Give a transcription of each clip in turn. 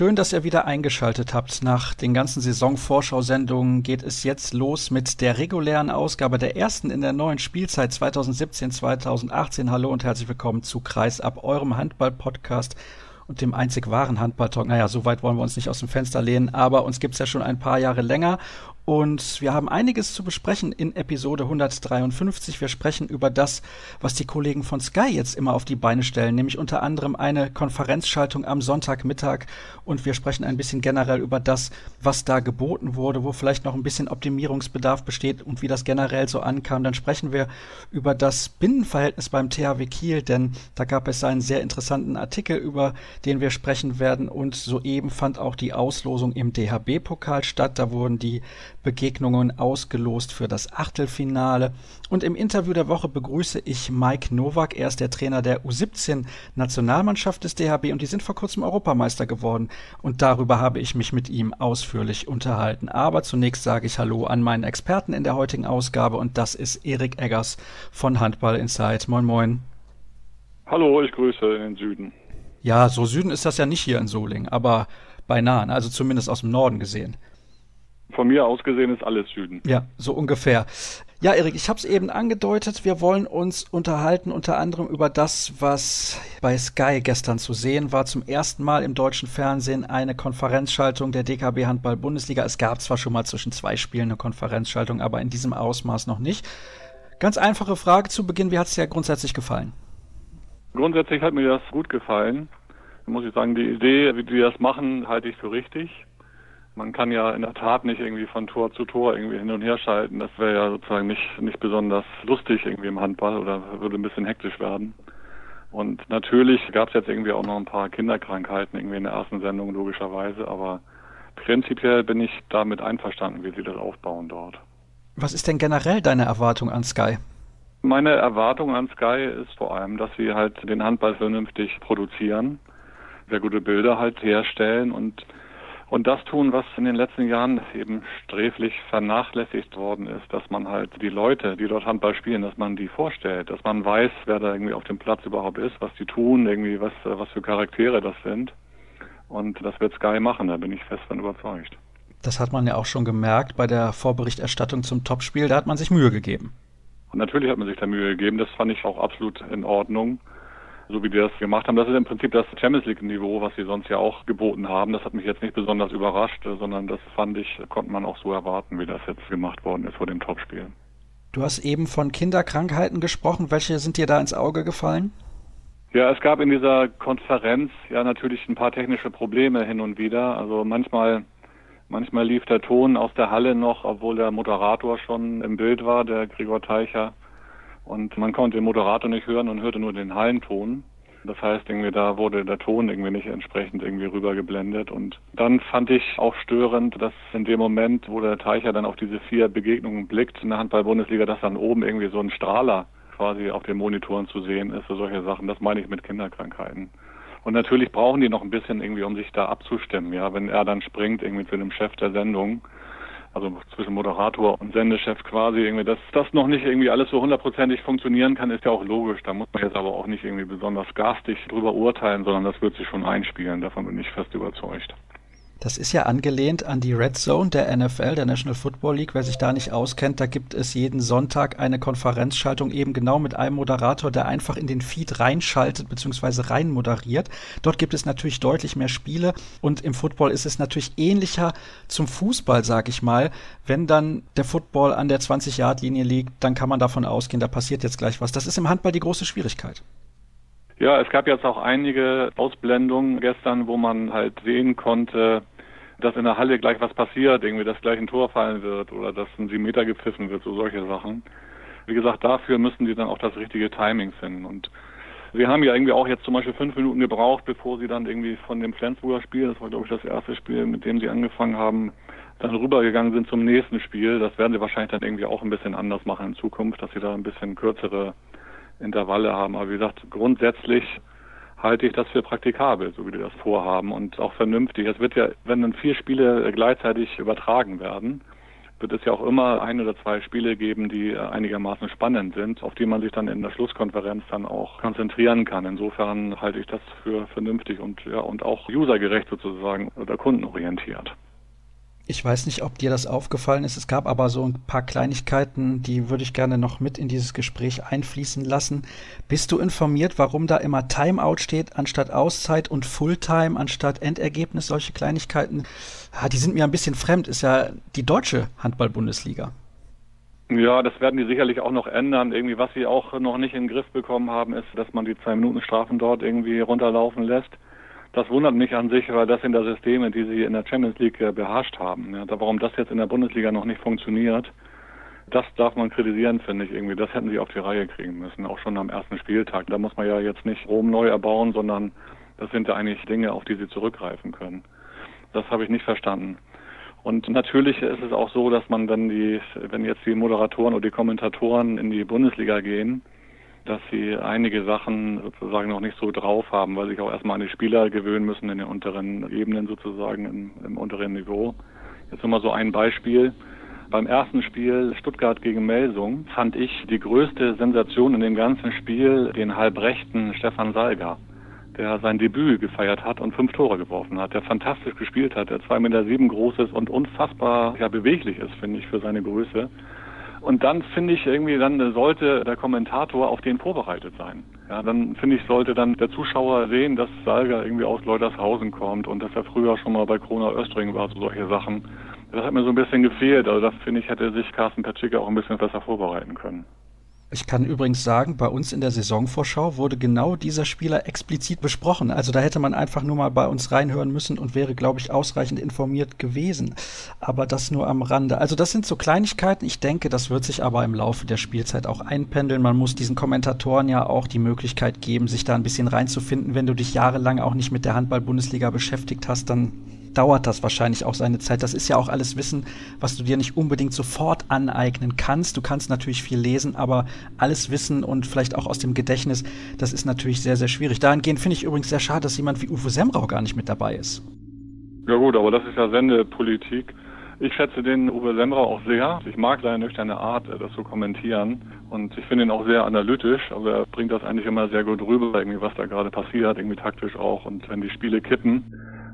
Schön, dass ihr wieder eingeschaltet habt. Nach den ganzen Saisonvorschau-Sendungen geht es jetzt los mit der regulären Ausgabe der ersten in der neuen Spielzeit 2017-2018. Hallo und herzlich willkommen zu Kreis ab eurem Handball-Podcast und dem einzig wahren Handball-Talk. Naja, so weit wollen wir uns nicht aus dem Fenster lehnen, aber uns gibt's ja schon ein paar Jahre länger und wir haben einiges zu besprechen in Episode 153. Wir sprechen über das, was die Kollegen von Sky jetzt immer auf die Beine stellen, nämlich unter anderem eine Konferenzschaltung am Sonntagmittag. Und wir sprechen ein bisschen generell über das, was da geboten wurde, wo vielleicht noch ein bisschen Optimierungsbedarf besteht und wie das generell so ankam. Dann sprechen wir über das Binnenverhältnis beim THW Kiel, denn da gab es einen sehr interessanten Artikel, über den wir sprechen werden. Und soeben fand auch die Auslosung im DHB-Pokal statt. Da wurden die Begegnungen ausgelost für das Achtelfinale. Und im Interview der Woche begrüße ich Mike Nowak. Er ist der Trainer der U17-Nationalmannschaft des DHB und die sind vor kurzem Europameister geworden. Und darüber habe ich mich mit ihm ausführlich unterhalten. Aber zunächst sage ich Hallo an meinen Experten in der heutigen Ausgabe und das ist Erik Eggers von Handball Insight. Moin, moin. Hallo, ich grüße in den Süden. Ja, so Süden ist das ja nicht hier in Solingen, aber beinahe, also zumindest aus dem Norden gesehen. Von mir aus gesehen ist alles Süden. Ja, so ungefähr. Ja, Erik, ich habe es eben angedeutet. Wir wollen uns unterhalten unter anderem über das, was bei Sky gestern zu sehen war. Zum ersten Mal im deutschen Fernsehen eine Konferenzschaltung der DKB Handball Bundesliga. Es gab zwar schon mal zwischen zwei Spielen eine Konferenzschaltung, aber in diesem Ausmaß noch nicht. Ganz einfache Frage zu Beginn. Wie hat es dir grundsätzlich gefallen? Grundsätzlich hat mir das gut gefallen. Muss ich sagen, die Idee, wie die das machen, halte ich für richtig man kann ja in der Tat nicht irgendwie von Tor zu Tor irgendwie hin und her schalten. Das wäre ja sozusagen nicht, nicht besonders lustig irgendwie im Handball oder würde ein bisschen hektisch werden. Und natürlich gab es jetzt irgendwie auch noch ein paar Kinderkrankheiten irgendwie in der ersten Sendung logischerweise, aber prinzipiell bin ich damit einverstanden, wie sie das aufbauen dort. Was ist denn generell deine Erwartung an Sky? Meine Erwartung an Sky ist vor allem, dass sie halt den Handball vernünftig produzieren, sehr gute Bilder halt herstellen und und das tun, was in den letzten Jahren eben sträflich vernachlässigt worden ist, dass man halt die Leute, die dort Handball spielen, dass man die vorstellt, dass man weiß, wer da irgendwie auf dem Platz überhaupt ist, was die tun, irgendwie was, was für Charaktere das sind. Und das wird Sky machen, da bin ich fest von überzeugt. Das hat man ja auch schon gemerkt bei der Vorberichterstattung zum Topspiel, da hat man sich Mühe gegeben. Und natürlich hat man sich da Mühe gegeben, das fand ich auch absolut in Ordnung so wie die das gemacht haben. Das ist im Prinzip das Champions League-Niveau, was sie sonst ja auch geboten haben. Das hat mich jetzt nicht besonders überrascht, sondern das fand ich, konnte man auch so erwarten, wie das jetzt gemacht worden ist vor dem Topspiel. Du hast eben von Kinderkrankheiten gesprochen. Welche sind dir da ins Auge gefallen? Ja, es gab in dieser Konferenz ja natürlich ein paar technische Probleme hin und wieder. Also manchmal, manchmal lief der Ton aus der Halle noch, obwohl der Moderator schon im Bild war, der Gregor Teicher. Und man konnte den Moderator nicht hören und hörte nur den Hallenton. Das heißt, irgendwie da wurde der Ton irgendwie nicht entsprechend irgendwie rübergeblendet. Und dann fand ich auch störend, dass in dem Moment, wo der Teicher dann auf diese vier Begegnungen blickt in der Handball-Bundesliga, dass dann oben irgendwie so ein Strahler quasi auf den Monitoren zu sehen ist, so solche Sachen. Das meine ich mit Kinderkrankheiten. Und natürlich brauchen die noch ein bisschen irgendwie, um sich da abzustimmen. Ja, wenn er dann springt irgendwie zu dem Chef der Sendung, also zwischen Moderator und Sendechef quasi irgendwie, dass das noch nicht irgendwie alles so hundertprozentig funktionieren kann, ist ja auch logisch. Da muss man jetzt aber auch nicht irgendwie besonders garstig drüber urteilen, sondern das wird sich schon einspielen. Davon bin ich fest überzeugt. Das ist ja angelehnt an die Red Zone der NFL, der National Football League. Wer sich da nicht auskennt, da gibt es jeden Sonntag eine Konferenzschaltung eben genau mit einem Moderator, der einfach in den Feed reinschaltet bzw. rein moderiert. Dort gibt es natürlich deutlich mehr Spiele und im Football ist es natürlich ähnlicher zum Fußball, sag ich mal. Wenn dann der Football an der 20-Yard-Linie liegt, dann kann man davon ausgehen, da passiert jetzt gleich was. Das ist im Handball die große Schwierigkeit. Ja, es gab jetzt auch einige Ausblendungen gestern, wo man halt sehen konnte, dass in der Halle gleich was passiert, irgendwie, dass gleich ein Tor fallen wird oder dass ein Meter gepfiffen wird, so solche Sachen. Wie gesagt, dafür müssen sie dann auch das richtige Timing finden. Und sie haben ja irgendwie auch jetzt zum Beispiel fünf Minuten gebraucht, bevor sie dann irgendwie von dem Flensburger Spiel, das war glaube ich das erste Spiel, mit dem sie angefangen haben, dann rübergegangen sind zum nächsten Spiel. Das werden sie wahrscheinlich dann irgendwie auch ein bisschen anders machen in Zukunft, dass sie da ein bisschen kürzere Intervalle haben. Aber wie gesagt, grundsätzlich halte ich das für praktikabel, so wie die das vorhaben und auch vernünftig. Es wird ja, wenn dann vier Spiele gleichzeitig übertragen werden, wird es ja auch immer ein oder zwei Spiele geben, die einigermaßen spannend sind, auf die man sich dann in der Schlusskonferenz dann auch konzentrieren kann. Insofern halte ich das für vernünftig und ja und auch usergerecht sozusagen oder kundenorientiert. Ich weiß nicht, ob dir das aufgefallen ist. Es gab aber so ein paar Kleinigkeiten, die würde ich gerne noch mit in dieses Gespräch einfließen lassen. Bist du informiert, warum da immer Timeout steht anstatt Auszeit und Fulltime anstatt Endergebnis? Solche Kleinigkeiten, ja, die sind mir ein bisschen fremd. Ist ja die deutsche Handball-Bundesliga. Ja, das werden die sicherlich auch noch ändern. Irgendwie, was sie auch noch nicht in den Griff bekommen haben, ist, dass man die zwei Minuten Strafen dort irgendwie runterlaufen lässt. Das wundert mich an sich, weil das sind ja Systeme, die sie in der Champions League äh, beherrscht haben. Ja, warum das jetzt in der Bundesliga noch nicht funktioniert, das darf man kritisieren, finde ich irgendwie. Das hätten sie auf die Reihe kriegen müssen, auch schon am ersten Spieltag. Da muss man ja jetzt nicht Rom neu erbauen, sondern das sind ja eigentlich Dinge, auf die sie zurückgreifen können. Das habe ich nicht verstanden. Und natürlich ist es auch so, dass man dann die, wenn jetzt die Moderatoren oder die Kommentatoren in die Bundesliga gehen, dass sie einige Sachen sozusagen noch nicht so drauf haben, weil sich auch erstmal an die Spieler gewöhnen müssen in den unteren Ebenen sozusagen im, im unteren Niveau. Jetzt nochmal so ein Beispiel. Beim ersten Spiel Stuttgart gegen Melsung fand ich die größte Sensation in dem ganzen Spiel den halbrechten Stefan Salga, der sein Debüt gefeiert hat und fünf Tore geworfen hat, der fantastisch gespielt hat, der zwei Meter sieben groß ist und unfassbar ja, beweglich ist, finde ich, für seine Größe. Und dann finde ich irgendwie, dann sollte der Kommentator auf den vorbereitet sein. Ja, dann finde ich, sollte dann der Zuschauer sehen, dass Salga irgendwie aus Leutershausen kommt und dass er früher schon mal bei Krona Östring war, so solche Sachen. Das hat mir so ein bisschen gefehlt. Also das finde ich, hätte sich Carsten Petschicke auch ein bisschen besser vorbereiten können. Ich kann übrigens sagen, bei uns in der Saisonvorschau wurde genau dieser Spieler explizit besprochen. Also da hätte man einfach nur mal bei uns reinhören müssen und wäre, glaube ich, ausreichend informiert gewesen. Aber das nur am Rande. Also das sind so Kleinigkeiten. Ich denke, das wird sich aber im Laufe der Spielzeit auch einpendeln. Man muss diesen Kommentatoren ja auch die Möglichkeit geben, sich da ein bisschen reinzufinden. Wenn du dich jahrelang auch nicht mit der Handball-Bundesliga beschäftigt hast, dann dauert das wahrscheinlich auch seine Zeit. Das ist ja auch alles Wissen, was du dir nicht unbedingt sofort aneignen kannst. Du kannst natürlich viel lesen, aber alles Wissen und vielleicht auch aus dem Gedächtnis, das ist natürlich sehr, sehr schwierig. Dahingehend finde ich übrigens sehr schade, dass jemand wie Uwe Semrau gar nicht mit dabei ist. Ja gut, aber das ist ja Sendepolitik. Ich schätze den Uwe Semrau auch sehr. Ich mag seine nüchterne Art, äh, das zu kommentieren. Und ich finde ihn auch sehr analytisch. Also er bringt das eigentlich immer sehr gut rüber, irgendwie was da gerade passiert, irgendwie taktisch auch. Und wenn die Spiele kippen,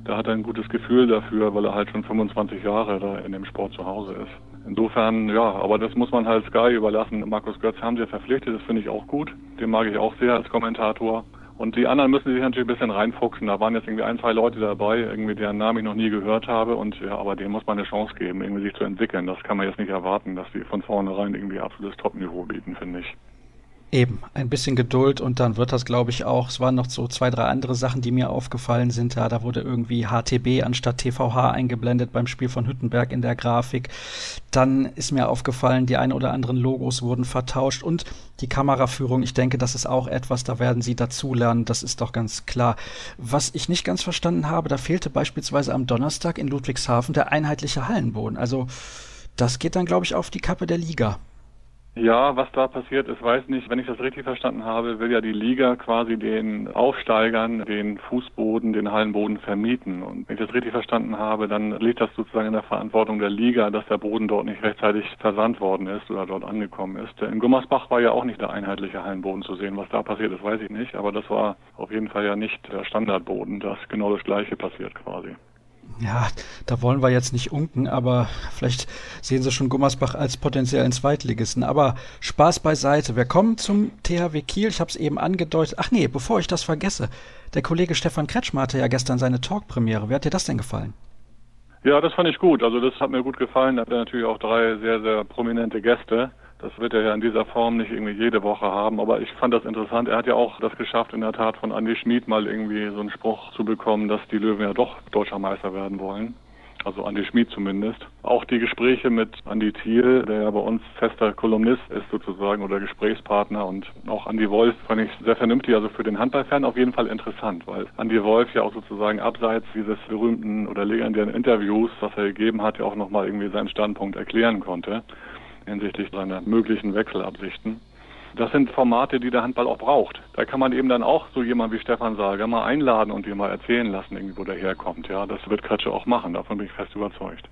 da hat er ein gutes Gefühl dafür, weil er halt schon 25 Jahre da in dem Sport zu Hause ist. Insofern, ja, aber das muss man halt Sky überlassen. Markus Götz haben sie verpflichtet, das finde ich auch gut. Den mag ich auch sehr als Kommentator. Und die anderen müssen sich natürlich ein bisschen reinfuchsen. Da waren jetzt irgendwie ein, zwei Leute dabei, irgendwie deren Namen ich noch nie gehört habe. Und ja, aber denen muss man eine Chance geben, irgendwie sich zu entwickeln. Das kann man jetzt nicht erwarten, dass die von vornherein irgendwie absolutes Top-Niveau bieten, finde ich. Eben, ein bisschen Geduld und dann wird das, glaube ich, auch. Es waren noch so zwei, drei andere Sachen, die mir aufgefallen sind. Ja, da wurde irgendwie HTB anstatt TVH eingeblendet beim Spiel von Hüttenberg in der Grafik. Dann ist mir aufgefallen, die ein oder anderen Logos wurden vertauscht und die Kameraführung. Ich denke, das ist auch etwas, da werden Sie dazulernen. Das ist doch ganz klar. Was ich nicht ganz verstanden habe, da fehlte beispielsweise am Donnerstag in Ludwigshafen der einheitliche Hallenboden. Also, das geht dann, glaube ich, auf die Kappe der Liga. Ja, was da passiert ist, weiß nicht. Wenn ich das richtig verstanden habe, will ja die Liga quasi den Aufsteigern den Fußboden, den Hallenboden vermieten. Und wenn ich das richtig verstanden habe, dann liegt das sozusagen in der Verantwortung der Liga, dass der Boden dort nicht rechtzeitig versandt worden ist oder dort angekommen ist. In Gummersbach war ja auch nicht der einheitliche Hallenboden zu sehen. Was da passiert ist, weiß ich nicht. Aber das war auf jeden Fall ja nicht der Standardboden. Das genau das Gleiche passiert quasi ja, da wollen wir jetzt nicht unken, aber vielleicht sehen Sie schon Gummersbach als potenziellen Zweitligisten. Aber Spaß beiseite. Wir kommen zum THW Kiel. Ich habe es eben angedeutet. Ach nee, bevor ich das vergesse. Der Kollege Stefan Kretschmer hatte ja gestern seine Talkpremiere. Wie hat dir das denn gefallen? Ja, das fand ich gut. Also das hat mir gut gefallen. Da hat er natürlich auch drei sehr, sehr prominente Gäste. Das wird er ja in dieser Form nicht irgendwie jede Woche haben, aber ich fand das interessant. Er hat ja auch das geschafft, in der Tat von Andy Schmid mal irgendwie so einen Spruch zu bekommen, dass die Löwen ja doch deutscher Meister werden wollen. Also Andy Schmid zumindest. Auch die Gespräche mit Andy Thiel, der ja bei uns fester Kolumnist ist sozusagen oder Gesprächspartner und auch Andy Wolf fand ich sehr vernünftig, also für den Handballfan auf jeden Fall interessant, weil Andy Wolf ja auch sozusagen abseits dieses berühmten oder legendären Interviews, was er gegeben hat, ja auch nochmal irgendwie seinen Standpunkt erklären konnte hinsichtlich seiner möglichen Wechselabsichten. Das sind Formate, die der Handball auch braucht. Da kann man eben dann auch so jemand wie Stefan Sager mal einladen und ihm mal erzählen lassen, irgendwie, wo der herkommt. Ja, das wird Kretsche auch machen. Davon bin ich fest überzeugt.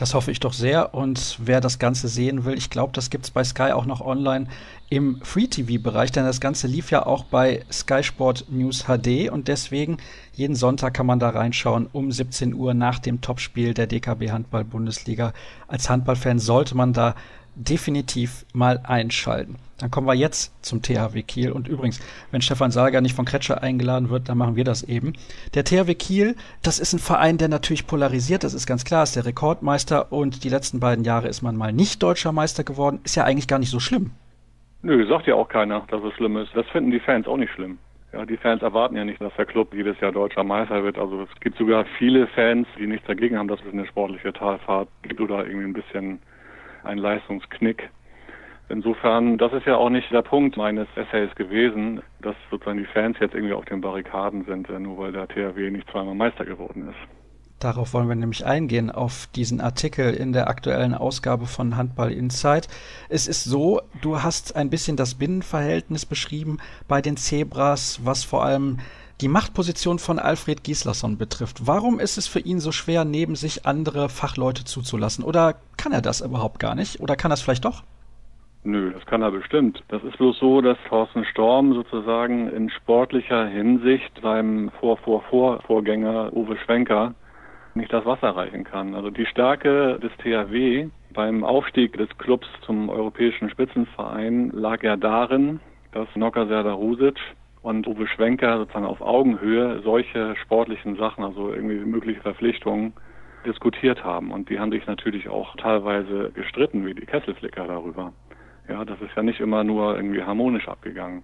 Das hoffe ich doch sehr. Und wer das Ganze sehen will, ich glaube, das gibt es bei Sky auch noch online im Free-TV-Bereich, denn das Ganze lief ja auch bei Sky Sport News HD und deswegen jeden Sonntag kann man da reinschauen um 17 Uhr nach dem Topspiel der DKB Handball-Bundesliga. Als Handballfan sollte man da definitiv mal einschalten. Dann kommen wir jetzt zum THW Kiel. Und übrigens, wenn Stefan Sager nicht von Kretscher eingeladen wird, dann machen wir das eben. Der THW Kiel, das ist ein Verein, der natürlich polarisiert, das ist ganz klar, ist der Rekordmeister und die letzten beiden Jahre ist man mal nicht deutscher Meister geworden. Ist ja eigentlich gar nicht so schlimm. Nö, sagt ja auch keiner, dass es schlimm ist. Das finden die Fans auch nicht schlimm. Ja, die Fans erwarten ja nicht, dass der Club jedes Jahr deutscher Meister wird. Also es gibt sogar viele Fans, die nichts dagegen haben, dass es eine sportliche Talfahrt gibt oder irgendwie ein bisschen ein Leistungsknick. Insofern, das ist ja auch nicht der Punkt meines Essays gewesen, dass sozusagen die Fans jetzt irgendwie auf den Barrikaden sind, nur weil der THW nicht zweimal Meister geworden ist. Darauf wollen wir nämlich eingehen, auf diesen Artikel in der aktuellen Ausgabe von Handball Insight. Es ist so, du hast ein bisschen das Binnenverhältnis beschrieben bei den Zebras, was vor allem die Machtposition von Alfred Gislason betrifft. Warum ist es für ihn so schwer, neben sich andere Fachleute zuzulassen? Oder kann er das überhaupt gar nicht? Oder kann er es vielleicht doch? Nö, das kann er bestimmt. Das ist bloß so, dass Thorsten Storm sozusagen in sportlicher Hinsicht seinem Vor-Vor-Vor-Vorgänger Uwe Schwenker nicht das Wasser reichen kann. Also die Stärke des THW beim Aufstieg des Clubs zum europäischen Spitzenverein lag ja darin, dass Nocker Serdar Rusic und Uwe Schwenker sozusagen auf Augenhöhe solche sportlichen Sachen, also irgendwie mögliche Verpflichtungen, diskutiert haben. Und die haben sich natürlich auch teilweise gestritten, wie die Kesselflicker darüber. Ja, das ist ja nicht immer nur irgendwie harmonisch abgegangen.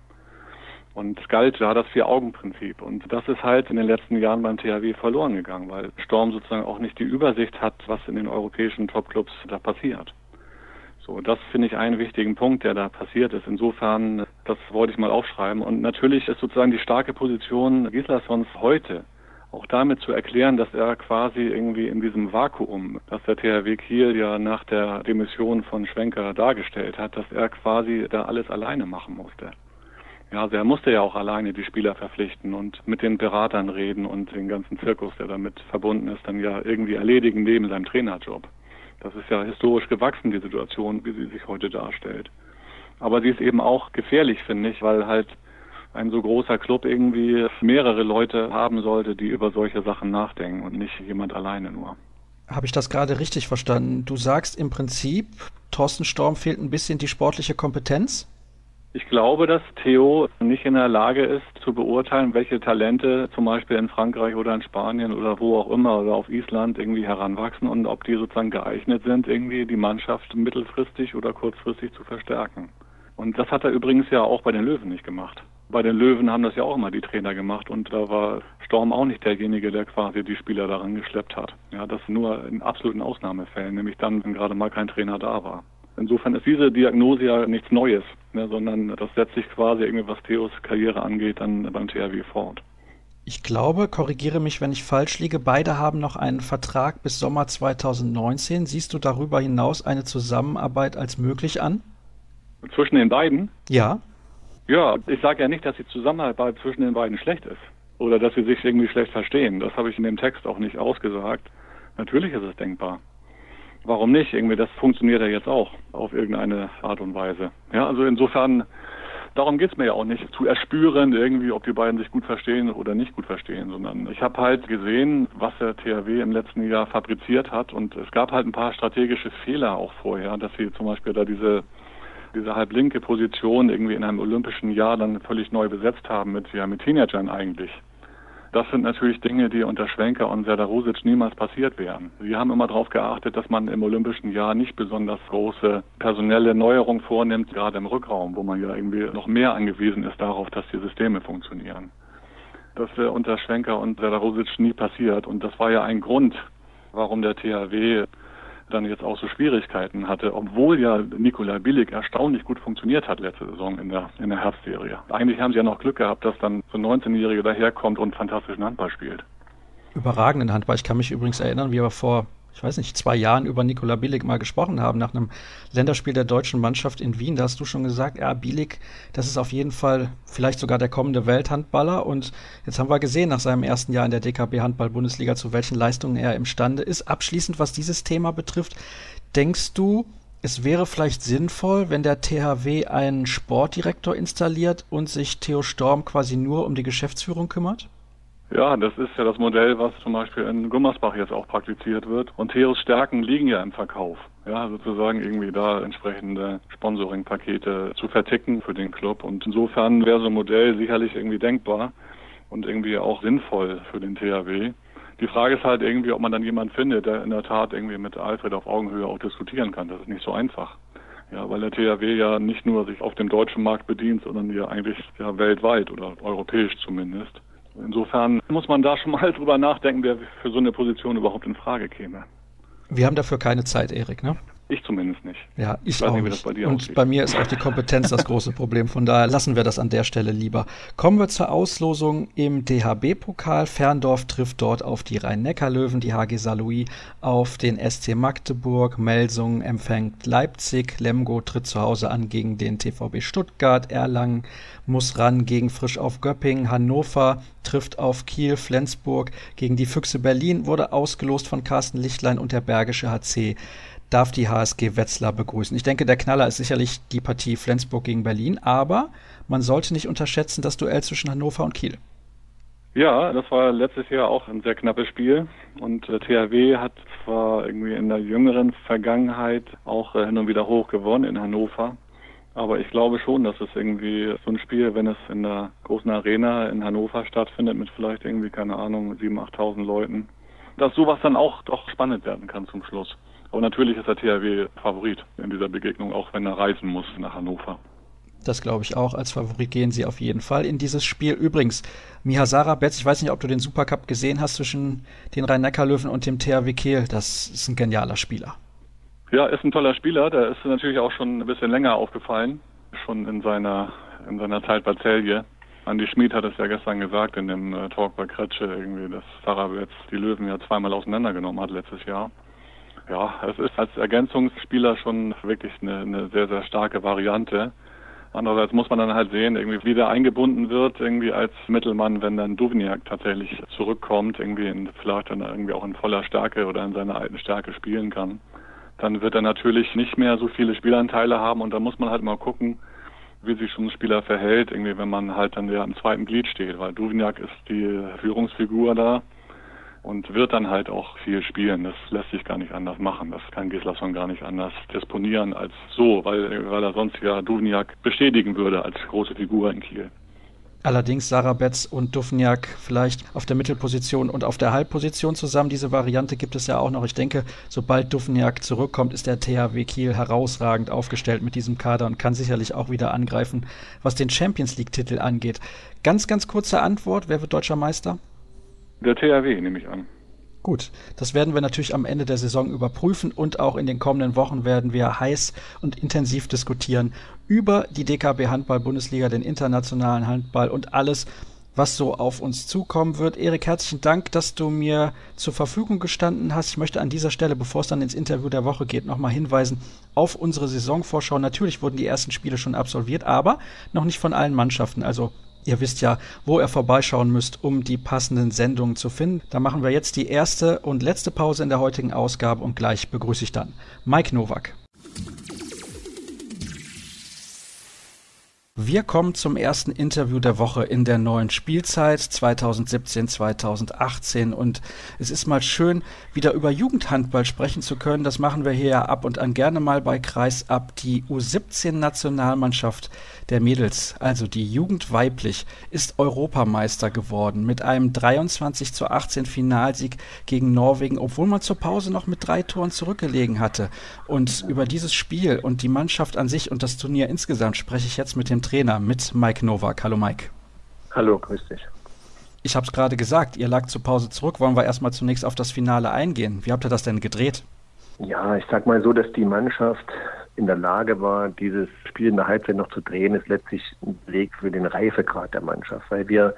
Und es galt da das Vier-Augen-Prinzip. Und das ist halt in den letzten Jahren beim THW verloren gegangen, weil Storm sozusagen auch nicht die Übersicht hat, was in den europäischen Topclubs da passiert. So, das finde ich einen wichtigen Punkt, der da passiert ist. Insofern, das wollte ich mal aufschreiben. Und natürlich ist sozusagen die starke Position Gislassons heute auch damit zu erklären, dass er quasi irgendwie in diesem Vakuum, das der THW Kiel ja nach der Demission von Schwenker dargestellt hat, dass er quasi da alles alleine machen musste. Ja, also er musste ja auch alleine die Spieler verpflichten und mit den Beratern reden und den ganzen Zirkus, der damit verbunden ist, dann ja irgendwie erledigen neben seinem Trainerjob. Das ist ja historisch gewachsen, die Situation, wie sie sich heute darstellt. Aber sie ist eben auch gefährlich, finde ich, weil halt ein so großer Club irgendwie mehrere Leute haben sollte, die über solche Sachen nachdenken und nicht jemand alleine nur. Habe ich das gerade richtig verstanden? Du sagst im Prinzip, Thorsten Storm fehlt ein bisschen die sportliche Kompetenz? Ich glaube, dass Theo nicht in der Lage ist zu beurteilen, welche Talente zum Beispiel in Frankreich oder in Spanien oder wo auch immer oder auf Island irgendwie heranwachsen und ob die sozusagen geeignet sind, irgendwie die Mannschaft mittelfristig oder kurzfristig zu verstärken. Und das hat er übrigens ja auch bei den Löwen nicht gemacht. Bei den Löwen haben das ja auch immer die Trainer gemacht und da war Storm auch nicht derjenige, der quasi die Spieler daran geschleppt hat. Ja, das nur in absoluten Ausnahmefällen, nämlich dann, wenn gerade mal kein Trainer da war. Insofern ist diese Diagnose ja nichts Neues, ne, sondern das setzt sich quasi irgendwie, was Theos Karriere angeht, dann beim THW fort. Ich glaube, korrigiere mich, wenn ich falsch liege, beide haben noch einen Vertrag bis Sommer 2019. Siehst du darüber hinaus eine Zusammenarbeit als möglich an? Zwischen den beiden? Ja. Ja, ich sage ja nicht, dass die Zusammenarbeit zwischen den beiden schlecht ist oder dass sie sich irgendwie schlecht verstehen. Das habe ich in dem Text auch nicht ausgesagt. Natürlich ist es denkbar warum nicht? Irgendwie, das funktioniert ja jetzt auch auf irgendeine Art und Weise. Ja, also insofern, darum geht's mir ja auch nicht, zu erspüren irgendwie, ob die beiden sich gut verstehen oder nicht gut verstehen, sondern ich habe halt gesehen, was der THW im letzten Jahr fabriziert hat und es gab halt ein paar strategische Fehler auch vorher, dass sie zum Beispiel da diese diese halblinke Position irgendwie in einem olympischen Jahr dann völlig neu besetzt haben mit, ja, mit Teenagern eigentlich. Das sind natürlich Dinge, die unter Schwenker und Serdar Rusic niemals passiert wären. Sie haben immer darauf geachtet, dass man im olympischen Jahr nicht besonders große personelle Neuerungen vornimmt, gerade im Rückraum, wo man ja irgendwie noch mehr angewiesen ist darauf, dass die Systeme funktionieren. Das wäre unter Schwenker und Serdar Rusic nie passiert und das war ja ein Grund, warum der THW dann jetzt auch so Schwierigkeiten hatte, obwohl ja Nikolai Billig erstaunlich gut funktioniert hat letzte Saison in der, in der Herbstserie. Eigentlich haben sie ja noch Glück gehabt, dass dann so ein 19-Jähriger daherkommt und fantastischen Handball spielt. Überragenden Handball. Ich kann mich übrigens erinnern, wie er vor ich weiß nicht, zwei Jahren über Nikola Bielik mal gesprochen haben, nach einem Länderspiel der deutschen Mannschaft in Wien. Da hast du schon gesagt, ja, Bielik, das ist auf jeden Fall vielleicht sogar der kommende Welthandballer. Und jetzt haben wir gesehen, nach seinem ersten Jahr in der DKB Handball-Bundesliga, zu welchen Leistungen er imstande ist. Abschließend, was dieses Thema betrifft, denkst du, es wäre vielleicht sinnvoll, wenn der THW einen Sportdirektor installiert und sich Theo Storm quasi nur um die Geschäftsführung kümmert? Ja, das ist ja das Modell, was zum Beispiel in Gummersbach jetzt auch praktiziert wird. Und Theos Stärken liegen ja im Verkauf. Ja, sozusagen irgendwie da entsprechende Sponsoring-Pakete zu verticken für den Club. Und insofern wäre so ein Modell sicherlich irgendwie denkbar und irgendwie auch sinnvoll für den THW. Die Frage ist halt irgendwie, ob man dann jemanden findet, der in der Tat irgendwie mit Alfred auf Augenhöhe auch diskutieren kann. Das ist nicht so einfach. Ja, weil der THW ja nicht nur sich auf dem deutschen Markt bedient, sondern ja eigentlich ja weltweit oder europäisch zumindest. Insofern muss man da schon mal drüber nachdenken, wer für so eine Position überhaupt in Frage käme. Wir haben dafür keine Zeit, Erik, ne? Ich zumindest nicht. Ja, ich, ich auch nicht. Bei Und aussieht. bei mir ist auch die Kompetenz das große Problem. Von daher lassen wir das an der Stelle lieber. Kommen wir zur Auslosung im DHB-Pokal. Ferndorf trifft dort auf die Rhein-Neckar-Löwen, die HG Saarlouis auf den SC Magdeburg. Melsungen empfängt Leipzig. Lemgo tritt zu Hause an gegen den TVB Stuttgart. Erlangen muss ran gegen Frisch auf Göppingen. Hannover trifft auf Kiel. Flensburg gegen die Füchse Berlin wurde ausgelost von Carsten Lichtlein und der Bergische HC darf die HSG Wetzlar begrüßen. Ich denke, der Knaller ist sicherlich die Partie Flensburg gegen Berlin, aber man sollte nicht unterschätzen das Duell zwischen Hannover und Kiel. Ja, das war letztes Jahr auch ein sehr knappes Spiel und äh, THW hat zwar irgendwie in der jüngeren Vergangenheit auch äh, hin und wieder hoch gewonnen in Hannover, aber ich glaube schon, dass es irgendwie so ein Spiel, wenn es in der großen Arena in Hannover stattfindet mit vielleicht irgendwie, keine Ahnung, 7.000, 8.000 Leuten, dass sowas dann auch doch spannend werden kann zum Schluss. Aber natürlich ist der THW Favorit in dieser Begegnung, auch wenn er reisen muss nach Hannover. Das glaube ich auch. Als Favorit gehen sie auf jeden Fall in dieses Spiel. Übrigens, Mihasara Betz, ich weiß nicht, ob du den Supercup gesehen hast zwischen den Rhein-Neckar-Löwen und dem THW Kehl. Das ist ein genialer Spieler. Ja, ist ein toller Spieler. Der ist natürlich auch schon ein bisschen länger aufgefallen. Schon in seiner, in seiner Zeit bei Celje. Andi Schmid hat es ja gestern gesagt in dem äh, Talk bei Kretsche irgendwie, dass Sarah Betz die Löwen ja zweimal auseinandergenommen hat letztes Jahr ja, es ist als Ergänzungsspieler schon wirklich eine, eine sehr, sehr starke Variante. Andererseits muss man dann halt sehen, irgendwie wie der eingebunden wird, irgendwie als Mittelmann, wenn dann Duvniak tatsächlich zurückkommt, irgendwie in, vielleicht dann irgendwie auch in voller Stärke oder in seiner alten Stärke spielen kann. Dann wird er natürlich nicht mehr so viele Spielanteile haben und da muss man halt mal gucken, wie sich schon ein Spieler verhält, irgendwie wenn man halt dann ja im zweiten Glied steht, weil Duvniak ist die Führungsfigur da und wird dann halt auch viel spielen. Das lässt sich gar nicht anders machen. Das kann Gislason gar nicht anders disponieren als so, weil, weil er sonst ja Duvniak bestätigen würde als große Figur in Kiel. Allerdings Sarah Betz und Duvniak vielleicht auf der Mittelposition und auf der Halbposition zusammen. Diese Variante gibt es ja auch noch. Ich denke, sobald Duvniak zurückkommt, ist der THW Kiel herausragend aufgestellt mit diesem Kader und kann sicherlich auch wieder angreifen, was den Champions League-Titel angeht. Ganz, ganz kurze Antwort. Wer wird deutscher Meister? Der THW, nehme ich an. Gut, das werden wir natürlich am Ende der Saison überprüfen und auch in den kommenden Wochen werden wir heiß und intensiv diskutieren über die DKB Handball Bundesliga, den internationalen Handball und alles, was so auf uns zukommen wird. Erik, herzlichen Dank, dass du mir zur Verfügung gestanden hast. Ich möchte an dieser Stelle, bevor es dann ins Interview der Woche geht, nochmal hinweisen auf unsere Saisonvorschau. Natürlich wurden die ersten Spiele schon absolviert, aber noch nicht von allen Mannschaften. Also Ihr wisst ja, wo ihr vorbeischauen müsst, um die passenden Sendungen zu finden. Da machen wir jetzt die erste und letzte Pause in der heutigen Ausgabe und gleich begrüße ich dann Mike Nowak. Wir kommen zum ersten Interview der Woche in der neuen Spielzeit 2017-2018 und es ist mal schön, wieder über Jugendhandball sprechen zu können. Das machen wir hier ja ab und an gerne mal bei Kreisab. Die U17-Nationalmannschaft der Mädels, also die Jugend weiblich, ist Europameister geworden mit einem 23 zu 18 Finalsieg gegen Norwegen, obwohl man zur Pause noch mit drei Toren zurückgelegen hatte. Und über dieses Spiel und die Mannschaft an sich und das Turnier insgesamt spreche ich jetzt mit dem Trainer, mit Mike Nowak. Hallo Mike. Hallo, grüß dich. Ich habe es gerade gesagt, ihr lag zur Pause zurück. Wollen wir erstmal zunächst auf das Finale eingehen? Wie habt ihr das denn gedreht? Ja, ich sag mal so, dass die Mannschaft in der Lage war, dieses Spiel in der Halbzeit noch zu drehen, ist letztlich ein Beleg für den Reifegrad der Mannschaft, weil wir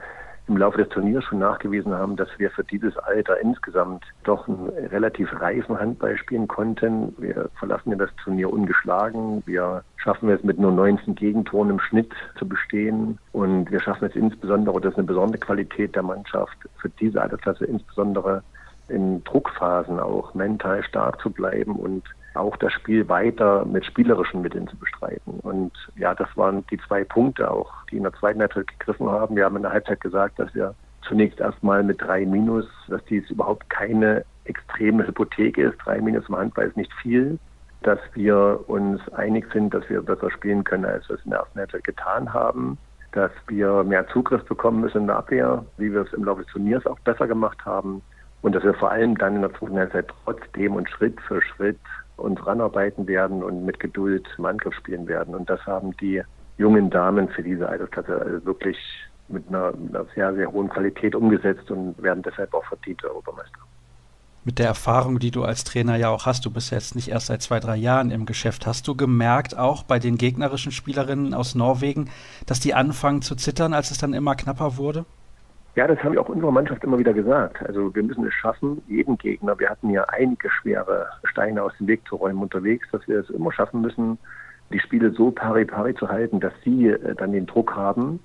im Laufe des Turniers schon nachgewiesen haben, dass wir für dieses Alter insgesamt doch einen relativ reifen Handball spielen konnten. Wir verlassen ja das Turnier ungeschlagen. Wir schaffen es mit nur 19 Gegentoren im Schnitt zu bestehen. Und wir schaffen es insbesondere, das ist eine besondere Qualität der Mannschaft, für diese Altersklasse insbesondere in Druckphasen auch mental stark zu bleiben und auch das Spiel weiter mit spielerischen Mitteln zu bestreiten. Und ja, das waren die zwei Punkte auch, die in der zweiten Halbzeit gegriffen haben. Wir haben in der Halbzeit gesagt, dass wir zunächst erstmal mit drei Minus, dass dies überhaupt keine extreme Hypothek ist. Drei Minus im Handball ist nicht viel. Dass wir uns einig sind, dass wir besser spielen können, als wir es in der ersten Halbzeit getan haben. Dass wir mehr Zugriff bekommen müssen in der Abwehr, wie wir es im Laufe des Turniers auch besser gemacht haben. Und dass wir vor allem dann in der zweiten Halbzeit trotzdem und Schritt für Schritt uns ranarbeiten werden und mit Geduld im Angriff spielen werden. Und das haben die jungen Damen für diese Altersklasse also wirklich mit einer, mit einer sehr, sehr hohen Qualität umgesetzt und werden deshalb auch verdiente Europameister mit der Erfahrung, die du als Trainer ja auch hast, du bist jetzt nicht erst seit zwei, drei Jahren im Geschäft, hast du gemerkt, auch bei den gegnerischen Spielerinnen aus Norwegen, dass die anfangen zu zittern, als es dann immer knapper wurde? Ja, das haben wir auch unserer Mannschaft immer wieder gesagt. Also wir müssen es schaffen, jeden Gegner, wir hatten ja einige schwere Steine aus dem Weg zu räumen unterwegs, dass wir es immer schaffen müssen, die Spiele so pari-pari zu halten, dass sie äh, dann den Druck haben.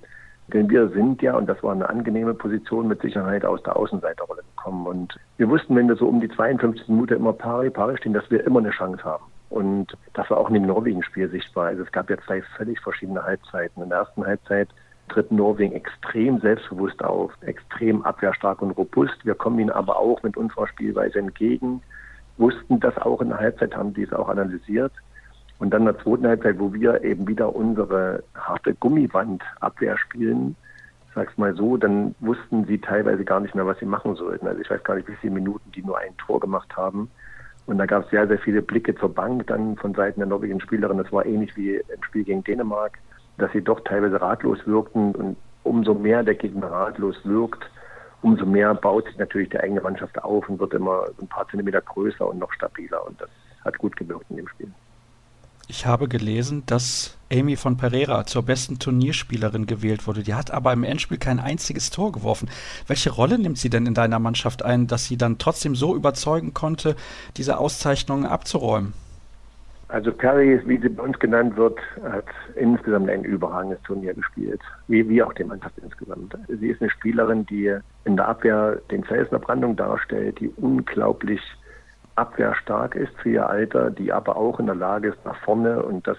Denn wir sind ja, und das war eine angenehme Position, mit Sicherheit aus der Außenseiterrolle gekommen. Und wir wussten, wenn wir so um die 52 Minuten immer pari-pari stehen, dass wir immer eine Chance haben. Und das war auch in dem Norwegen-Spiel sichtbar. Also es gab ja zwei völlig verschiedene Halbzeiten. In der ersten Halbzeit tritt Norwegen extrem selbstbewusst auf, extrem abwehrstark und robust. Wir kommen ihnen aber auch mit unserer Spielweise entgegen, wussten das auch in der Halbzeit, haben dies auch analysiert. Und dann in der zweiten Halbzeit, wo wir eben wieder unsere harte Gummibandabwehr spielen, sag's mal so, dann wussten sie teilweise gar nicht mehr, was sie machen sollten. Also ich weiß gar nicht, wie viele Minuten die nur ein Tor gemacht haben. Und da gab es sehr, sehr viele Blicke zur Bank dann von Seiten der norwegischen Spielerin. Das war ähnlich wie im Spiel gegen Dänemark dass sie doch teilweise ratlos wirkten. Und umso mehr der Gegner ratlos wirkt, umso mehr baut sich natürlich die eigene Mannschaft auf und wird immer ein paar Zentimeter größer und noch stabiler. Und das hat gut gewirkt in dem Spiel. Ich habe gelesen, dass Amy von Pereira zur besten Turnierspielerin gewählt wurde. Die hat aber im Endspiel kein einziges Tor geworfen. Welche Rolle nimmt sie denn in deiner Mannschaft ein, dass sie dann trotzdem so überzeugen konnte, diese Auszeichnungen abzuräumen? Also Perry, wie sie bei uns genannt wird, hat insgesamt ein überragendes Turnier gespielt, wie, wie auch die Mannschaft insgesamt. Sie ist eine Spielerin, die in der Abwehr den Felsen Brandung darstellt, die unglaublich abwehrstark ist für ihr Alter, die aber auch in der Lage ist nach vorne und das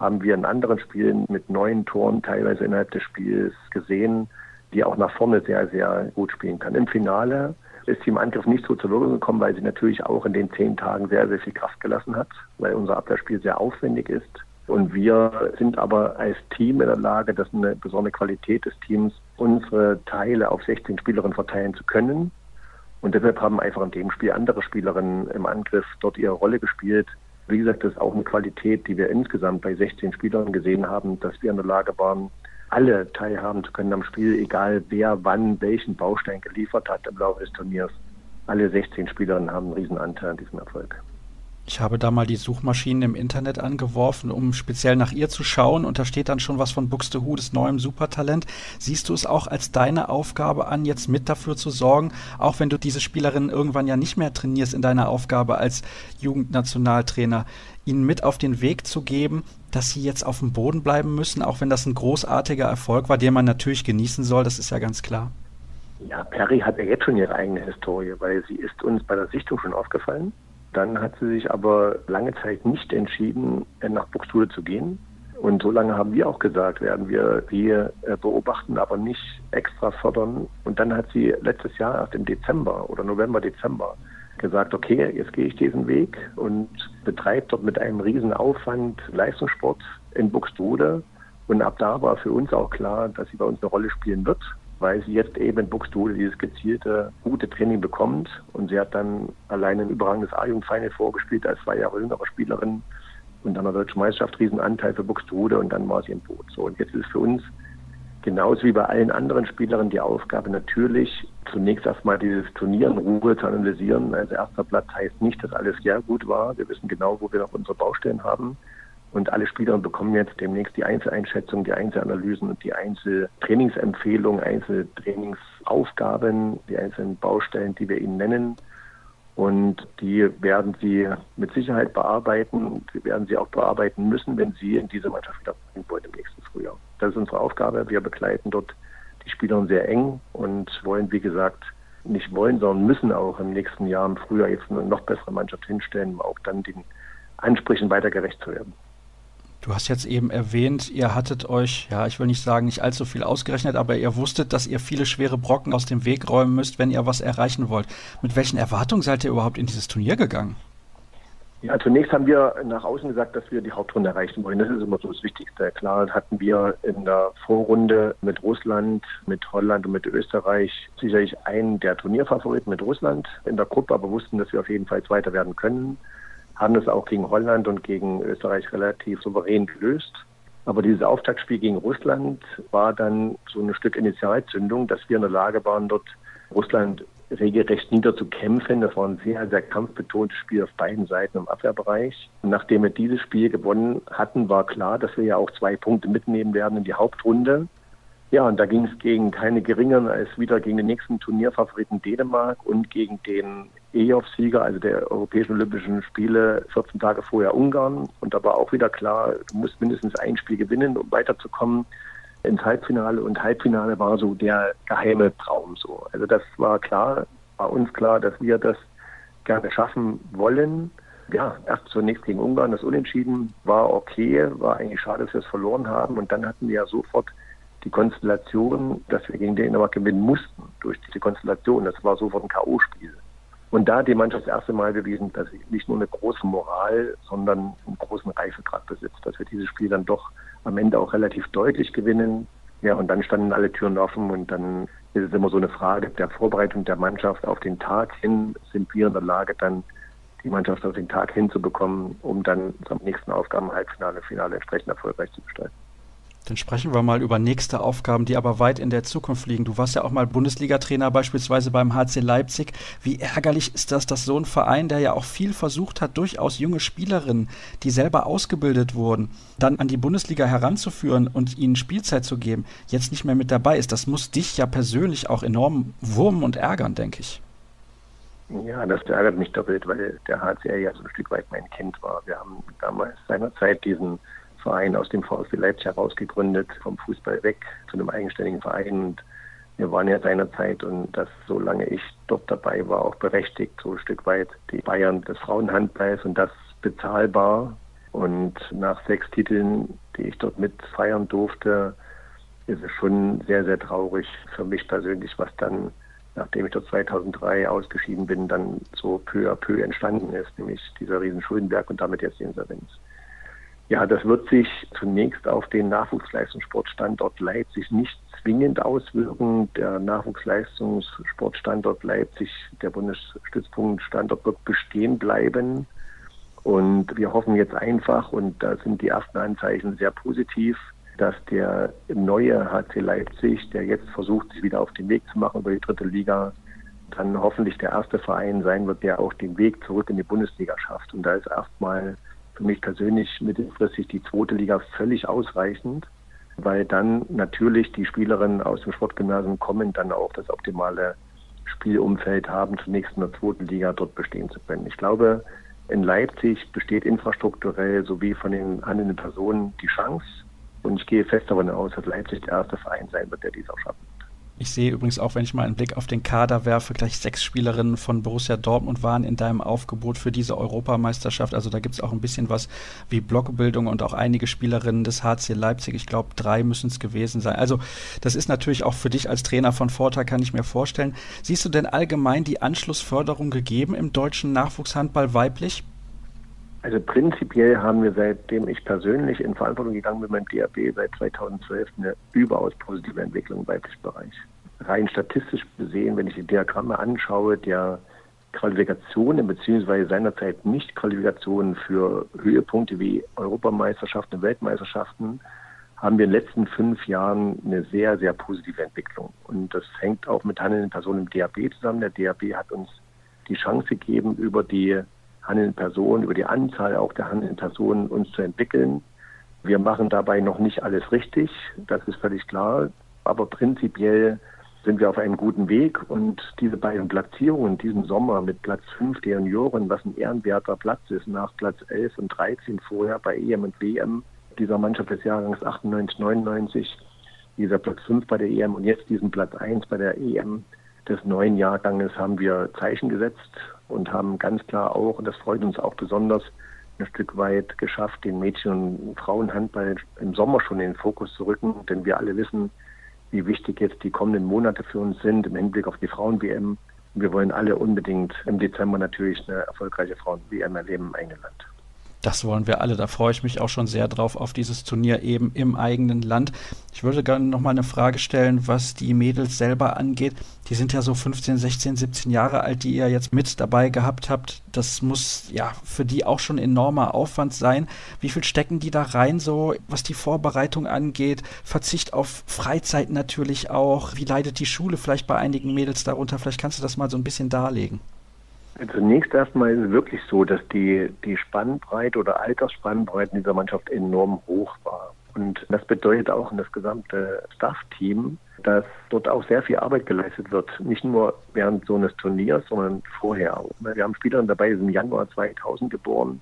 haben wir in anderen Spielen mit neun Toren teilweise innerhalb des Spiels gesehen, die auch nach vorne sehr, sehr gut spielen kann. Im Finale ist sie im Angriff nicht so zur Wirkung gekommen, weil sie natürlich auch in den zehn Tagen sehr, sehr viel Kraft gelassen hat, weil unser Abwehrspiel sehr aufwendig ist. Und wir sind aber als Team in der Lage, das ist eine besondere Qualität des Teams, unsere Teile auf 16 Spielerinnen verteilen zu können. Und deshalb haben einfach in dem Spiel andere Spielerinnen im Angriff dort ihre Rolle gespielt. Wie gesagt, das ist auch eine Qualität, die wir insgesamt bei 16 Spielern gesehen haben, dass wir in der Lage waren, alle teilhaben zu können am Spiel, egal wer wann welchen Baustein geliefert hat im Laufe des Turniers. Alle 16 Spielerinnen haben einen riesen Anteil an diesem Erfolg. Ich habe da mal die Suchmaschinen im Internet angeworfen, um speziell nach ihr zu schauen. Und da steht dann schon was von Buxtehudes neuem Supertalent. Siehst du es auch als deine Aufgabe an, jetzt mit dafür zu sorgen, auch wenn du diese Spielerin irgendwann ja nicht mehr trainierst in deiner Aufgabe als Jugendnationaltrainer, ihnen mit auf den Weg zu geben, dass sie jetzt auf dem Boden bleiben müssen, auch wenn das ein großartiger Erfolg war, den man natürlich genießen soll, das ist ja ganz klar. Ja, Perry hat ja jetzt schon ihre eigene Historie, weil sie ist uns bei der Sichtung schon aufgefallen. Dann hat sie sich aber lange Zeit nicht entschieden, nach Buxtehude zu gehen. Und so lange haben wir auch gesagt, werden wir sie äh, beobachten, aber nicht extra fördern. Und dann hat sie letztes Jahr erst im Dezember oder November, Dezember gesagt, okay, jetzt gehe ich diesen Weg und betreibe dort mit einem riesen Aufwand Leistungssport in Buxtehude. Und ab da war für uns auch klar, dass sie bei uns eine Rolle spielen wird weil sie jetzt eben in Buxtehude dieses gezielte, gute Training bekommt. Und sie hat dann allein ein überragendes A-Jugend-Final vorgespielt als zwei Jahre jüngere Spielerin und an der Deutschen Meisterschaft Riesenanteil für Buxtehude und dann war sie im Boot. So, und jetzt ist für uns genauso wie bei allen anderen Spielerinnen die Aufgabe natürlich zunächst erstmal dieses Turnier in Ruhe zu analysieren. Also erster Platz heißt nicht, dass alles sehr gut war. Wir wissen genau, wo wir noch unsere Baustellen haben. Und alle Spieler bekommen jetzt demnächst die Einzeleinschätzung, die Einzelanalysen und die Einzeltrainingsempfehlungen, Einzeltrainingsaufgaben, die einzelnen Baustellen, die wir ihnen nennen. Und die werden sie mit Sicherheit bearbeiten. Sie werden sie auch bearbeiten müssen, wenn sie in diese Mannschaft wieder wollen im nächsten Frühjahr. Das ist unsere Aufgabe. Wir begleiten dort die Spieler sehr eng und wollen, wie gesagt, nicht wollen, sondern müssen auch im nächsten Jahr im Frühjahr jetzt eine noch bessere Mannschaft hinstellen, um auch dann den Ansprüchen weiter gerecht zu werden. Du hast jetzt eben erwähnt, ihr hattet euch, ja, ich will nicht sagen, nicht allzu viel ausgerechnet, aber ihr wusstet, dass ihr viele schwere Brocken aus dem Weg räumen müsst, wenn ihr was erreichen wollt. Mit welchen Erwartungen seid ihr überhaupt in dieses Turnier gegangen? Ja, zunächst haben wir nach außen gesagt, dass wir die Hauptrunde erreichen wollen. Das ist immer so das Wichtigste. Klar hatten wir in der Vorrunde mit Russland, mit Holland und mit Österreich sicherlich einen der Turnierfavoriten mit Russland in der Gruppe, aber wussten, dass wir auf jeden Fall Zweiter werden können haben das auch gegen Holland und gegen Österreich relativ souverän gelöst. Aber dieses Auftaktspiel gegen Russland war dann so ein Stück Initialzündung, dass wir in der Lage waren, dort Russland regelrecht niederzukämpfen. Das war ein sehr, sehr kampfbetontes Spiel auf beiden Seiten im Abwehrbereich. Und nachdem wir dieses Spiel gewonnen hatten, war klar, dass wir ja auch zwei Punkte mitnehmen werden in die Hauptrunde. Ja, und da ging es gegen keine geringeren als wieder gegen den nächsten Turnierfavoriten Dänemark und gegen den EOF-Sieger, also der Europäischen Olympischen Spiele, 14 Tage vorher Ungarn. Und da war auch wieder klar, du musst mindestens ein Spiel gewinnen, um weiterzukommen ins Halbfinale. Und Halbfinale war so der geheime Traum so. Also das war klar, war uns klar, dass wir das gerne schaffen wollen. Ja, erst zunächst gegen Ungarn das Unentschieden war okay, war eigentlich schade, dass wir es verloren haben. Und dann hatten wir ja sofort die Konstellation, dass wir gegen Dänemark gewinnen mussten durch diese Konstellation. Das war sofort ein K.O.-Spiel. Und da hat die Mannschaft das erste Mal bewiesen, dass sie nicht nur eine große Moral, sondern einen großen Reifegrad besitzt, dass wir dieses Spiel dann doch am Ende auch relativ deutlich gewinnen. Ja, und dann standen alle Türen offen und dann ist es immer so eine Frage der Vorbereitung der Mannschaft auf den Tag hin. Sind wir in der Lage, dann die Mannschaft auf den Tag hinzubekommen, um dann zum nächsten Aufgaben Halbfinale, Finale entsprechend erfolgreich zu gestalten? Dann sprechen wir mal über nächste Aufgaben, die aber weit in der Zukunft liegen. Du warst ja auch mal Bundesliga-Trainer beispielsweise beim HC Leipzig. Wie ärgerlich ist das, dass so ein Verein, der ja auch viel versucht hat, durchaus junge Spielerinnen, die selber ausgebildet wurden, dann an die Bundesliga heranzuführen und ihnen Spielzeit zu geben, jetzt nicht mehr mit dabei ist. Das muss dich ja persönlich auch enorm wurmen und ärgern, denke ich. Ja, das ärgert mich doppelt, weil der HCR ja so ein Stück weit mein Kind war. Wir haben damals seinerzeit diesen Verein aus dem VfB Leipzig heraus gegründet, vom Fußball weg zu einem eigenständigen Verein. Und wir waren ja seinerzeit und das, solange ich dort dabei war, auch berechtigt, so ein Stück weit die Bayern des Frauenhandballs und das bezahlbar. Und nach sechs Titeln, die ich dort mit feiern durfte, ist es schon sehr, sehr traurig für mich persönlich, was dann, nachdem ich dort 2003 ausgeschieden bin, dann so peu à peu entstanden ist, nämlich dieser riesen Schuldenberg und damit jetzt die Insolvenz. Ja, das wird sich zunächst auf den Nachwuchsleistungssportstandort Leipzig nicht zwingend auswirken. Der Nachwuchsleistungssportstandort Leipzig, der Bundesstützpunktstandort, wird bestehen bleiben. Und wir hoffen jetzt einfach, und da sind die ersten Anzeichen sehr positiv, dass der neue HC Leipzig, der jetzt versucht, sich wieder auf den Weg zu machen über die dritte Liga, dann hoffentlich der erste Verein sein wird, der auch den Weg zurück in die Bundesliga schafft. Und da ist erstmal für mich persönlich mittelfristig die zweite Liga völlig ausreichend, weil dann natürlich die Spielerinnen aus dem Sportgymnasium kommen, dann auch das optimale Spielumfeld haben, zunächst in der zweiten Liga dort bestehen zu können. Ich glaube, in Leipzig besteht infrastrukturell sowie von den handelnden Personen die Chance. Und ich gehe fest davon aus, dass Leipzig der erste Verein sein wird, der dies auch schaffen. Ich sehe übrigens auch, wenn ich mal einen Blick auf den Kader werfe, gleich sechs Spielerinnen von Borussia Dortmund waren in deinem Aufgebot für diese Europameisterschaft. Also da gibt es auch ein bisschen was wie Blockbildung und auch einige Spielerinnen des HC Leipzig. Ich glaube, drei müssen es gewesen sein. Also das ist natürlich auch für dich als Trainer von Vorteil, kann ich mir vorstellen. Siehst du denn allgemein die Anschlussförderung gegeben im deutschen Nachwuchshandball weiblich? Also prinzipiell haben wir seitdem ich persönlich in Verantwortung gegangen bin beim DAB seit 2012 eine überaus positive Entwicklung im weiblichen Bereich. Rein statistisch gesehen, wenn ich die Diagramme anschaue, der Qualifikationen bzw. seinerzeit Nicht-Qualifikationen für Höhepunkte wie Europameisterschaften und Weltmeisterschaften haben wir in den letzten fünf Jahren eine sehr, sehr positive Entwicklung. Und das hängt auch mit handelnden Personen im DAB zusammen. Der DAB hat uns die Chance gegeben, über die handelnden Personen, über die Anzahl auch der handelnden Personen uns zu entwickeln. Wir machen dabei noch nicht alles richtig, das ist völlig klar, aber prinzipiell sind wir auf einem guten Weg und diese beiden Platzierungen diesen Sommer mit Platz 5 der Junioren, was ein ehrenwerter Platz ist, nach Platz 11 und 13 vorher bei EM und WM dieser Mannschaft des Jahrgangs 98, 99, dieser Platz 5 bei der EM und jetzt diesen Platz 1 bei der EM des neuen Jahrganges haben wir Zeichen gesetzt und haben ganz klar auch, und das freut uns auch besonders, ein Stück weit geschafft, den Mädchen- und Frauenhandball im Sommer schon in den Fokus zu rücken. Denn wir alle wissen, wie wichtig jetzt die kommenden Monate für uns sind im Hinblick auf die Frauen-WM. Wir wollen alle unbedingt im Dezember natürlich eine erfolgreiche Frauen-WM erleben im eigenen Land. Das wollen wir alle. Da freue ich mich auch schon sehr drauf auf dieses Turnier eben im eigenen Land. Ich würde gerne noch mal eine Frage stellen, was die Mädels selber angeht. Die sind ja so 15, 16, 17 Jahre alt, die ihr jetzt mit dabei gehabt habt. Das muss ja für die auch schon enormer Aufwand sein. Wie viel stecken die da rein, so was die Vorbereitung angeht? Verzicht auf Freizeit natürlich auch. Wie leidet die Schule vielleicht bei einigen Mädels darunter? Vielleicht kannst du das mal so ein bisschen darlegen. Zunächst erstmal ist es wirklich so, dass die, die Spannbreite oder Altersspannbreite dieser Mannschaft enorm hoch war. Und das bedeutet auch in das gesamte Staff-Team, dass dort auch sehr viel Arbeit geleistet wird. Nicht nur während so eines Turniers, sondern vorher. Wir haben Spieler dabei, die sind im Januar 2000 geboren.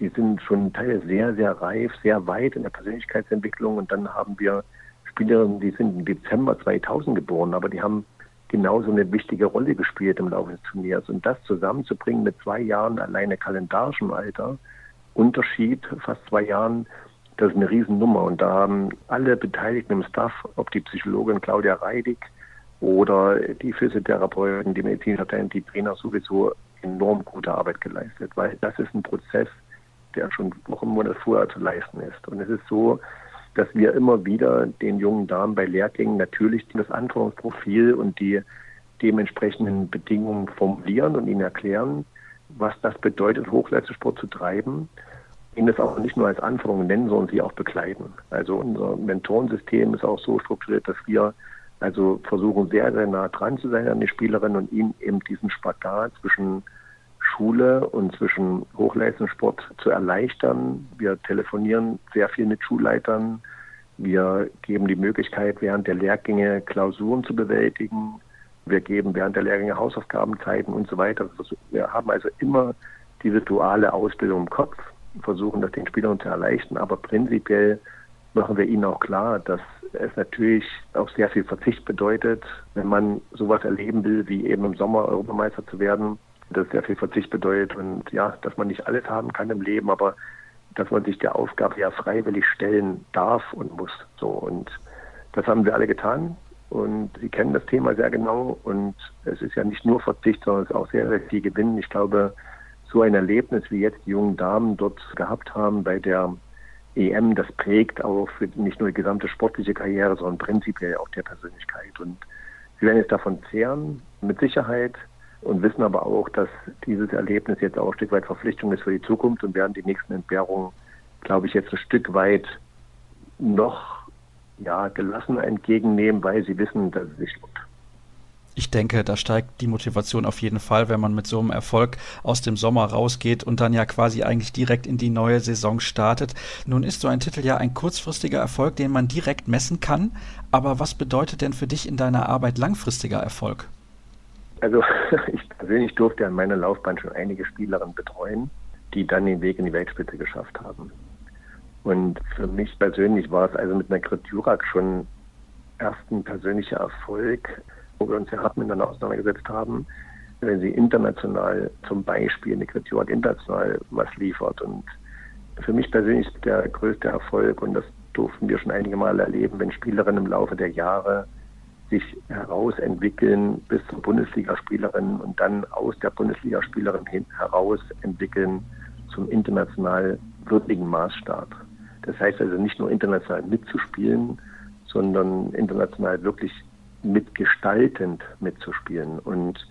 Die sind schon teilweise sehr, sehr reif, sehr weit in der Persönlichkeitsentwicklung. Und dann haben wir Spielerinnen, die sind im Dezember 2000 geboren, aber die haben genauso eine wichtige Rolle gespielt im Laufe des Turniers. Und das zusammenzubringen mit zwei Jahren alleine kalendarischem Alter, Unterschied fast zwei Jahren, das ist eine Riesennummer. Und da haben alle Beteiligten im Staff, ob die Psychologin Claudia Reidig oder die Physiotherapeuten, die Medizinerin, die Trainer sowieso enorm gute Arbeit geleistet, weil das ist ein Prozess, der schon Wochen, Monate vorher zu leisten ist. Und es ist so, dass wir immer wieder den jungen Damen bei Lehrgängen natürlich das Anforderungsprofil und die dementsprechenden Bedingungen formulieren und ihnen erklären, was das bedeutet, Hochleistungssport zu treiben. Ihnen das auch nicht nur als Anforderungen nennen, sondern sie auch begleiten. Also unser Mentorensystem ist auch so strukturiert, dass wir also versuchen sehr, sehr nah dran zu sein an die Spielerinnen und ihnen eben diesen Spagat zwischen Schule und zwischen Hochleistungssport zu erleichtern. Wir telefonieren sehr viel mit Schulleitern. Wir geben die Möglichkeit, während der Lehrgänge Klausuren zu bewältigen. Wir geben während der Lehrgänge Hausaufgabenzeiten und so weiter. Wir haben also immer diese duale Ausbildung im Kopf, versuchen das den Spielern zu erleichtern, aber prinzipiell machen wir ihnen auch klar, dass es natürlich auch sehr viel Verzicht bedeutet, wenn man sowas erleben will, wie eben im Sommer Europameister zu werden, das sehr viel Verzicht bedeutet und ja, dass man nicht alles haben kann im Leben, aber dass man sich der Aufgabe ja freiwillig stellen darf und muss. So und das haben wir alle getan und Sie kennen das Thema sehr genau und es ist ja nicht nur Verzicht, sondern es ist auch sehr, sehr viel Gewinn. Ich glaube, so ein Erlebnis wie jetzt die jungen Damen dort gehabt haben bei der EM, das prägt auch nicht nur die gesamte sportliche Karriere, sondern prinzipiell auch der Persönlichkeit. Und sie werden jetzt davon zehren, mit Sicherheit und wissen aber auch, dass dieses Erlebnis jetzt auch ein Stück weit Verpflichtung ist für die Zukunft und werden die nächsten Entbehrungen, glaube ich, jetzt ein Stück weit noch ja, gelassen entgegennehmen, weil sie wissen, dass es sich lohnt. Ich denke, da steigt die Motivation auf jeden Fall, wenn man mit so einem Erfolg aus dem Sommer rausgeht und dann ja quasi eigentlich direkt in die neue Saison startet. Nun ist so ein Titel ja ein kurzfristiger Erfolg, den man direkt messen kann. Aber was bedeutet denn für dich in deiner Arbeit langfristiger Erfolg? Also ich persönlich durfte an meiner Laufbahn schon einige Spielerinnen betreuen, die dann den Weg in die Weltspitze geschafft haben. Und für mich persönlich war es also mit Nakrit Jurak schon erst ein persönlicher Erfolg, wo wir uns ja hart miteinander auseinandergesetzt haben, wenn sie international zum Beispiel Nakrit Jurak international was liefert. Und für mich persönlich ist der größte Erfolg, und das durften wir schon einige Male erleben, wenn Spielerinnen im Laufe der Jahre sich herausentwickeln bis zur Bundesligaspielerin und dann aus der Bundesligaspielerin heraus entwickeln zum international würdigen Maßstab. Das heißt also nicht nur international mitzuspielen, sondern international wirklich mitgestaltend mitzuspielen. Und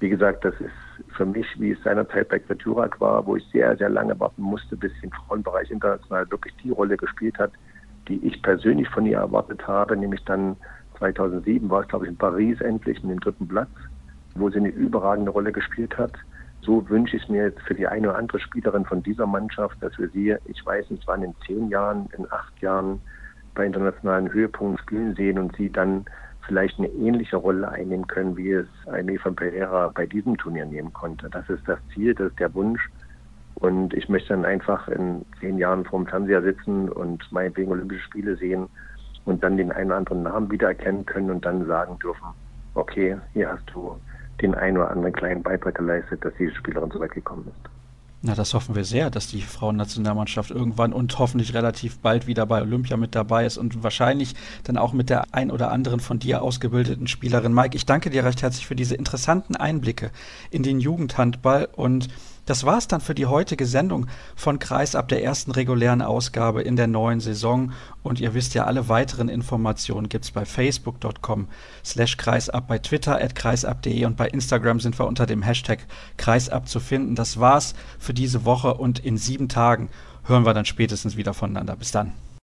wie gesagt, das ist für mich, wie es seinerzeit bei Kveturak war, wo ich sehr, sehr lange warten musste, bis im Frauenbereich international wirklich die Rolle gespielt hat, die ich persönlich von ihr erwartet habe, nämlich dann 2007 war es, glaube ich, in Paris endlich mit dem dritten Platz, wo sie eine überragende Rolle gespielt hat. so wünsche ich mir jetzt für die eine oder andere Spielerin von dieser Mannschaft, dass wir sie, ich weiß nicht wann, in zehn Jahren, in acht Jahren bei internationalen Höhepunkten spielen sehen und sie dann vielleicht eine ähnliche Rolle einnehmen können, wie es ein Eva Pereira bei diesem Turnier nehmen konnte. Das ist das Ziel, das ist der Wunsch. Und ich möchte dann einfach in zehn Jahren vorm Fernseher sitzen und meinetwegen Olympische Spiele sehen und dann den einen oder anderen Namen wiedererkennen können und dann sagen dürfen, okay, hier hast du den einen oder anderen kleinen Beitrag geleistet, dass diese Spielerin so weit gekommen ist. Na, das hoffen wir sehr, dass die Frauennationalmannschaft irgendwann und hoffentlich relativ bald wieder bei Olympia mit dabei ist und wahrscheinlich dann auch mit der ein oder anderen von dir ausgebildeten Spielerin. Mike, ich danke dir recht herzlich für diese interessanten Einblicke in den Jugendhandball und das war's dann für die heutige Sendung von Kreisab der ersten regulären Ausgabe in der neuen Saison. Und ihr wisst ja, alle weiteren Informationen gibt's bei facebook.com slash kreisab, bei Twitter at kreisab.de und bei Instagram sind wir unter dem Hashtag kreisab zu finden. Das war's für diese Woche und in sieben Tagen hören wir dann spätestens wieder voneinander. Bis dann.